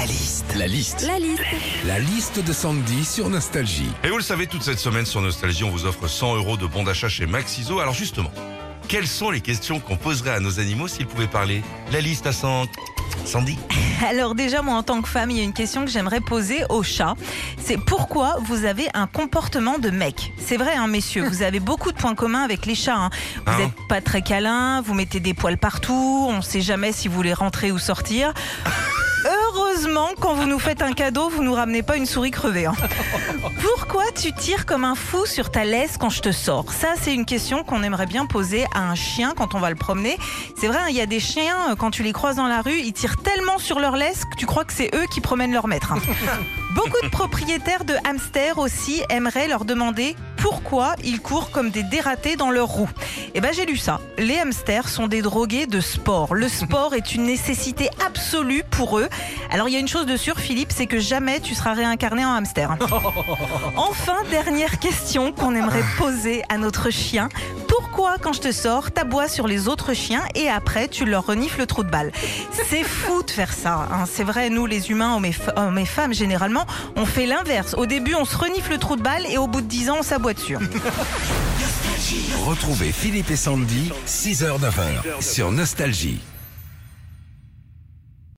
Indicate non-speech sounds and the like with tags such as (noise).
La liste. La liste. La liste. La liste de Sandy sur Nostalgie. Et vous le savez, toute cette semaine sur Nostalgie, on vous offre 100 euros de bons d'achat chez Maxiso. Alors justement, quelles sont les questions qu'on poserait à nos animaux s'ils pouvaient parler La liste à 100... Sandy (laughs) Alors déjà, moi en tant que femme, il y a une question que j'aimerais poser au chat. C'est pourquoi vous avez un comportement de mec? C'est vrai, hein, messieurs, vous avez beaucoup de points communs avec les chats. hein. Vous Hein n'êtes pas très câlin, vous mettez des poils partout, on ne sait jamais si vous voulez rentrer ou sortir. Heureusement, quand vous nous faites un cadeau, vous nous ramenez pas une souris crevée. hein. (laughs) Pourquoi tu tires comme un fou sur ta laisse quand je te sors? Ça, c'est une question qu'on aimerait bien poser à un chien quand on va le promener. C'est vrai, hein, il y a des chiens, euh, quand tu les croises dans la rue, ils tirent tellement sur leur laisse que tu crois que c'est eux qui promènent leur maître. hein. (laughs) Beaucoup de propriétaires de hamsters aussi aimeraient leur demander pourquoi ils courent comme des dératés dans leur roue. Eh ben j'ai lu ça. Les hamsters sont des drogués de sport. Le sport est une nécessité absolue pour eux. Alors il y a une chose de sûre, Philippe, c'est que jamais tu seras réincarné en hamster. (laughs) Enfin, dernière question qu'on aimerait poser à notre chien. Pourquoi, quand je te sors, t'aboies sur les autres chiens et après tu leur renifles le trou de balle? C'est fou de faire ça. hein. C'est vrai, nous les humains, hommes et, femmes généralement, on fait l'inverse. Au début, on se renifle le trou de balle et au bout de 10 ans, on s'aboie dessus. Retrouvez Philippe et Sandy, 6h-9h sur Nostalgie.